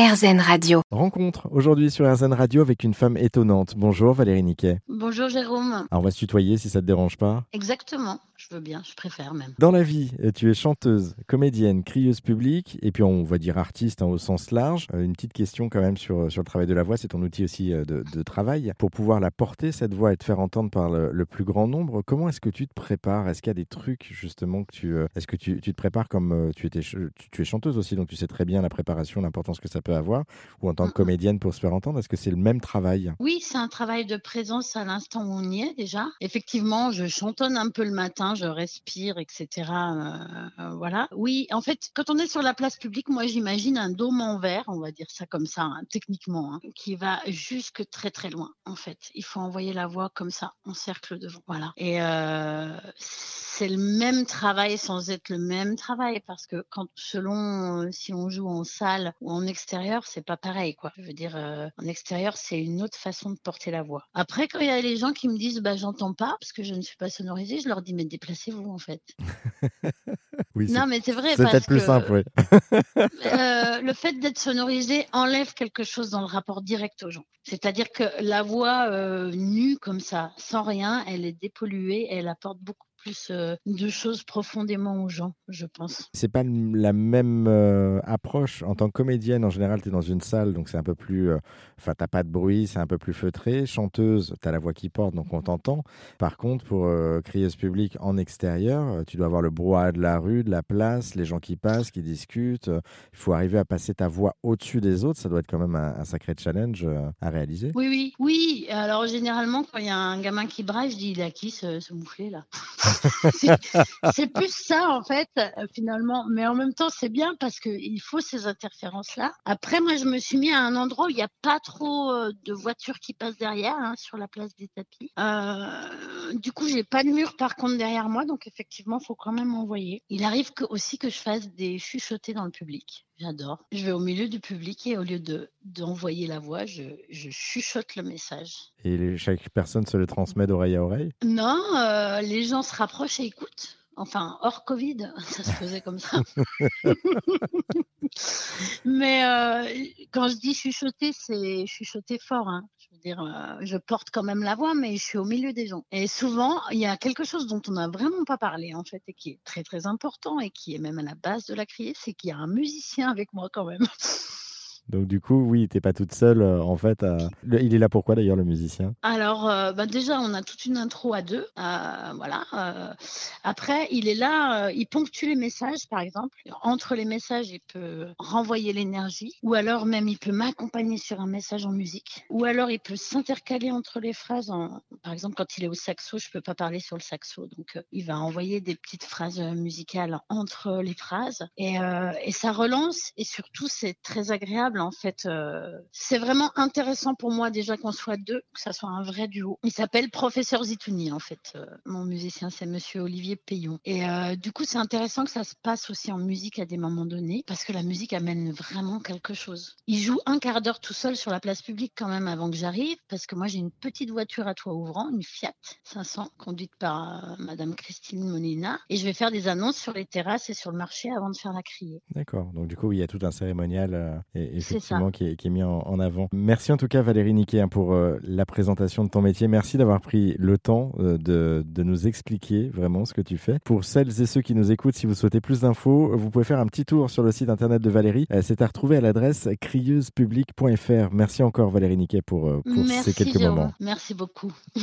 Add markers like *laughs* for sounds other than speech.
RZN Radio. Rencontre aujourd'hui sur RZN Radio avec une femme étonnante. Bonjour Valérie Niquet. Bonjour Jérôme. Alors on va se tutoyer si ça te dérange pas. Exactement, je veux bien, je préfère même. Dans la vie, tu es chanteuse, comédienne, crieuse publique et puis on va dire artiste hein, au sens large. Euh, Une petite question quand même sur, sur le travail de la voix, c'est ton outil aussi euh, de, de travail. Pour pouvoir la porter, cette voix, et te faire entendre par le, le plus grand nombre, comment est-ce que tu te prépares? Est-ce qu'il y a des trucs justement que tu... euh, Est-ce que tu, tu te prépares comme euh, tu, étais, tu es chanteuse aussi, donc tu sais très bien la préparation, l'importance que ça peut avoir, ou en tant que comédienne pour se faire entendre, est-ce que c'est le même travail? Oui, c'est un travail de présence à l'instant où on y est déjà. Effectivement, je chantonne un peu le matin, je respire, etc. euh, euh, voilà. Oui, en fait, quand on est sur la place publique, moi j'imagine un dôme en verre, on va dire ça comme ça, hein, techniquement, hein, qui va jusque très très loin. En fait, il faut envoyer la voix comme ça, en cercle devant. Voilà. Et euh, c'est le même travail sans être le même travail parce que quand selon si on joue en salle ou en extérieur, c'est pas pareil quoi. Je veux dire euh, en extérieur, c'est une autre façon de porter la voix. Après quand il y a les gens qui me disent bah j'entends pas parce que je ne suis pas sonorisée, je leur dis mais déplacez-vous en fait. *laughs* Oui, Non mais c'est vrai c'est peut-être plus que simple, oui. euh, le fait d'être sonorisé enlève quelque chose dans le rapport direct aux gens. C'est-à-dire que la voix euh, nue comme ça, sans rien, elle est dépolluée, elle apporte beaucoup plus euh, de choses profondément aux gens, je pense. C'est pas la même euh, approche. En tant que comédienne, en général, tu es dans une salle, donc c'est un peu plus. euh, Enfin, t'as pas de bruit, c'est un peu plus feutré. Chanteuse, tu as la voix qui porte, donc on t'entend. Par contre, pour euh, crieuse publique en extérieur, tu dois avoir le brouhaha de la rue, de la place, les gens qui passent, qui discutent. Il faut arriver à passer ta voix au-dessus des autres. Ça doit être quand même un, un sacré challenge à réaliser. Oui, oui, oui. Alors généralement, quand il y a un gamin qui braille, je dis il à qui ce, ce mouflé là *laughs* *laughs* C'est- plus ça en fait, euh, finalement. Mais en même temps, c'est bien parce qu'il faut ces interférences-là. Après, moi, je me suis mis à un endroit où il n'y a pas trop euh, de voitures qui passent derrière, hein, sur la place des tapis. Euh, du coup, j'ai pas de mur par contre derrière moi, donc effectivement, il faut quand même envoyer. Il arrive que, aussi que je fasse des chuchotés dans le public. J'adore. Je vais au milieu du public et au lieu de d'envoyer la voix, je, je chuchote le message. Et les- chaque personne se le transmet d'oreille à oreille? Non, euh, les gens se rapprochent et écoutent. Enfin, hors Covid, *laughs* ça se faisait comme ça. *laughs* Mais euh, quand je dis chuchoter, c'est chuchoter fort. hein. Je euh, je porte quand même la voix, mais je suis au milieu des gens. Et souvent, il y a quelque chose dont on n'a vraiment pas parlé, en fait, et qui est très, très important, et qui est même à la base de la criée, c'est qu'il y a un musicien avec moi quand même. Donc, du coup, oui, t'es pas toute seule, euh, en fait. Il est là pourquoi, d'ailleurs, le musicien? Alors, euh, bah déjà, on a toute une intro à deux. euh, voilà. après, il est là, il ponctue les messages, par exemple. Entre les messages, il peut renvoyer l'énergie. Ou alors, même, il peut m'accompagner sur un message en musique. Ou alors, il peut s'intercaler entre les phrases. Par exemple, quand il est au saxo, je peux pas parler sur le saxo. Donc, il va envoyer des petites phrases musicales entre les phrases. Et, et ça relance. Et surtout, c'est très agréable, en fait. euh, c'est vraiment intéressant pour moi, déjà, qu'on soit deux, que ça soit un vrai duo. Il s'appelle Professeur Zitouni, en fait. euh, mon musicien, c'est Monsieur Olivier Payon. Et euh, du coup, c'est intéressant que ça se passe aussi en musique à des moments donnés, parce que la musique amène vraiment quelque chose. Il joue un quart d'heure tout seul sur la place publique quand même avant que j'arrive, parce que moi, j'ai une petite voiture à toit ouvrant, une Fiat 500, conduite par Madame Christine Molina. Et je vais faire des annonces sur les terrasses et sur le marché avant de faire la criée. D'accord. Donc, du coup, il y a tout un cérémonial, et, C'est effectivement, qui est, qui est mis en, en avant. Merci en tout cas, Valérie Niquet, hein, pour euh, la présentation de ton métier. Merci d'avoir pris le temps euh, de, de nous expliquer vraiment ce que tu fais. Pour celles et ceux qui nous écoutent, si vous souhaitez plus d'infos, vous pouvez faire un petit tour sur le site internet de Valérie. Euh, C'est à retrouver à l'adresse crieusepublic.fr. Merci encore, Valérie Niquet, pour, pour ces quelques Jérôme. moments. Merci beaucoup. *laughs*